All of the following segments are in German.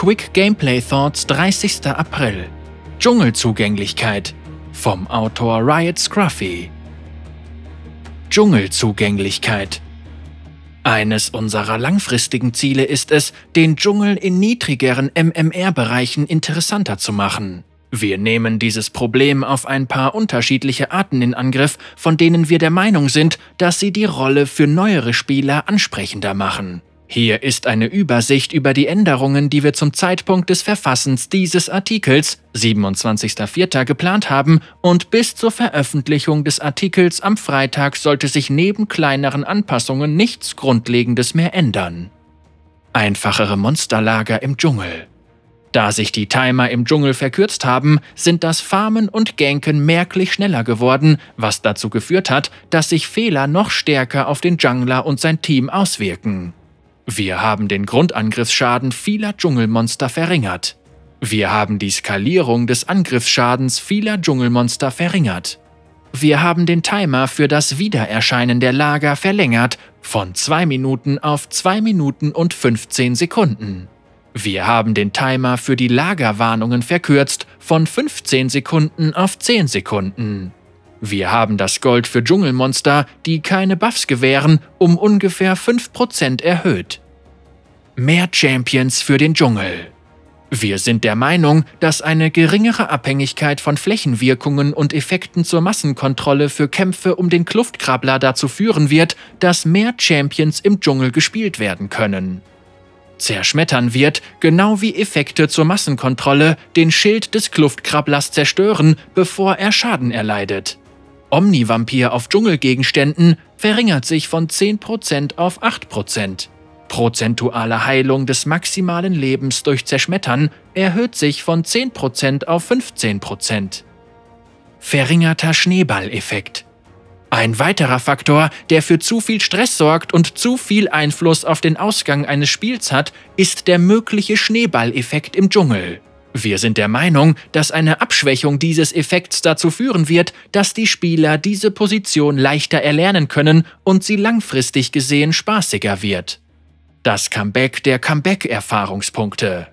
Quick Gameplay Thoughts 30. April. Dschungelzugänglichkeit vom Autor Riot Scruffy. Dschungelzugänglichkeit. Eines unserer langfristigen Ziele ist es, den Dschungel in niedrigeren MMR-Bereichen interessanter zu machen. Wir nehmen dieses Problem auf ein paar unterschiedliche Arten in Angriff, von denen wir der Meinung sind, dass sie die Rolle für neuere Spieler ansprechender machen. Hier ist eine Übersicht über die Änderungen, die wir zum Zeitpunkt des Verfassens dieses Artikels, 27.04. geplant haben und bis zur Veröffentlichung des Artikels am Freitag sollte sich neben kleineren Anpassungen nichts Grundlegendes mehr ändern. Einfachere Monsterlager im Dschungel. Da sich die Timer im Dschungel verkürzt haben, sind das Farmen und Ganken merklich schneller geworden, was dazu geführt hat, dass sich Fehler noch stärker auf den Jungler und sein Team auswirken. Wir haben den Grundangriffsschaden vieler Dschungelmonster verringert. Wir haben die Skalierung des Angriffsschadens vieler Dschungelmonster verringert. Wir haben den Timer für das Wiedererscheinen der Lager verlängert von 2 Minuten auf 2 Minuten und 15 Sekunden. Wir haben den Timer für die Lagerwarnungen verkürzt von 15 Sekunden auf 10 Sekunden. Wir haben das Gold für Dschungelmonster, die keine Buffs gewähren, um ungefähr 5% erhöht. Mehr Champions für den Dschungel. Wir sind der Meinung, dass eine geringere Abhängigkeit von Flächenwirkungen und Effekten zur Massenkontrolle für Kämpfe um den Kluftkrabbler dazu führen wird, dass mehr Champions im Dschungel gespielt werden können. Zerschmettern wird, genau wie Effekte zur Massenkontrolle, den Schild des Kluftkrabblers zerstören, bevor er Schaden erleidet. Omnivampir auf Dschungelgegenständen verringert sich von 10% auf 8%. Prozentuale Heilung des maximalen Lebens durch Zerschmettern erhöht sich von 10% auf 15%. Verringerter Schneeballeffekt. Ein weiterer Faktor, der für zu viel Stress sorgt und zu viel Einfluss auf den Ausgang eines Spiels hat, ist der mögliche Schneeballeffekt im Dschungel. Wir sind der Meinung, dass eine Abschwächung dieses Effekts dazu führen wird, dass die Spieler diese Position leichter erlernen können und sie langfristig gesehen spaßiger wird. Das Comeback der Comeback-Erfahrungspunkte.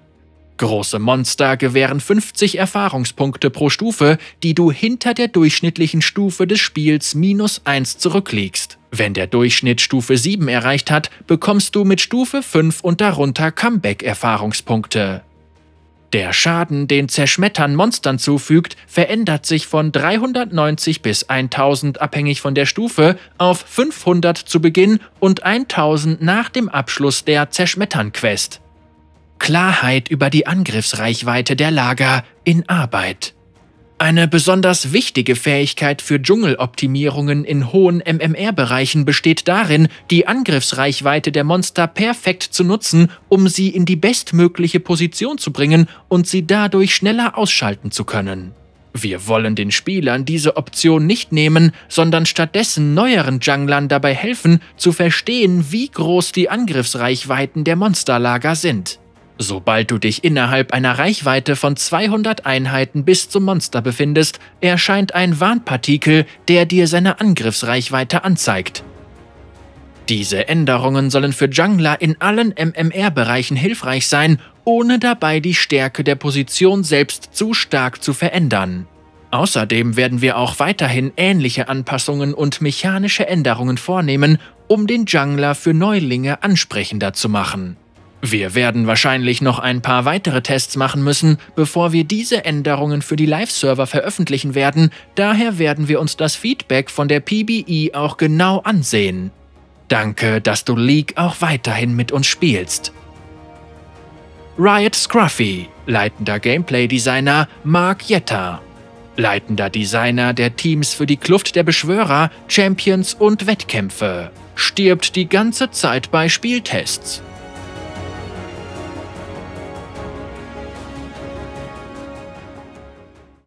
Große Monster gewähren 50 Erfahrungspunkte pro Stufe, die du hinter der durchschnittlichen Stufe des Spiels minus 1 zurückliegst. Wenn der Durchschnitt Stufe 7 erreicht hat, bekommst du mit Stufe 5 und darunter Comeback-Erfahrungspunkte. Der Schaden, den Zerschmettern Monstern zufügt, verändert sich von 390 bis 1000 abhängig von der Stufe auf 500 zu Beginn und 1000 nach dem Abschluss der Zerschmettern-Quest. Klarheit über die Angriffsreichweite der Lager in Arbeit. Eine besonders wichtige Fähigkeit für Dschungeloptimierungen in hohen MMR-Bereichen besteht darin, die Angriffsreichweite der Monster perfekt zu nutzen, um sie in die bestmögliche Position zu bringen und sie dadurch schneller ausschalten zu können. Wir wollen den Spielern diese Option nicht nehmen, sondern stattdessen neueren Junglern dabei helfen, zu verstehen, wie groß die Angriffsreichweiten der Monsterlager sind. Sobald du dich innerhalb einer Reichweite von 200 Einheiten bis zum Monster befindest, erscheint ein Warnpartikel, der dir seine Angriffsreichweite anzeigt. Diese Änderungen sollen für Jungler in allen MMR-Bereichen hilfreich sein, ohne dabei die Stärke der Position selbst zu stark zu verändern. Außerdem werden wir auch weiterhin ähnliche Anpassungen und mechanische Änderungen vornehmen, um den Jungler für Neulinge ansprechender zu machen. Wir werden wahrscheinlich noch ein paar weitere Tests machen müssen, bevor wir diese Änderungen für die Live-Server veröffentlichen werden, daher werden wir uns das Feedback von der PBE auch genau ansehen. Danke, dass du League auch weiterhin mit uns spielst. Riot Scruffy, leitender Gameplay-Designer Mark Jetta, leitender Designer der Teams für die Kluft der Beschwörer, Champions und Wettkämpfe, stirbt die ganze Zeit bei Spieltests.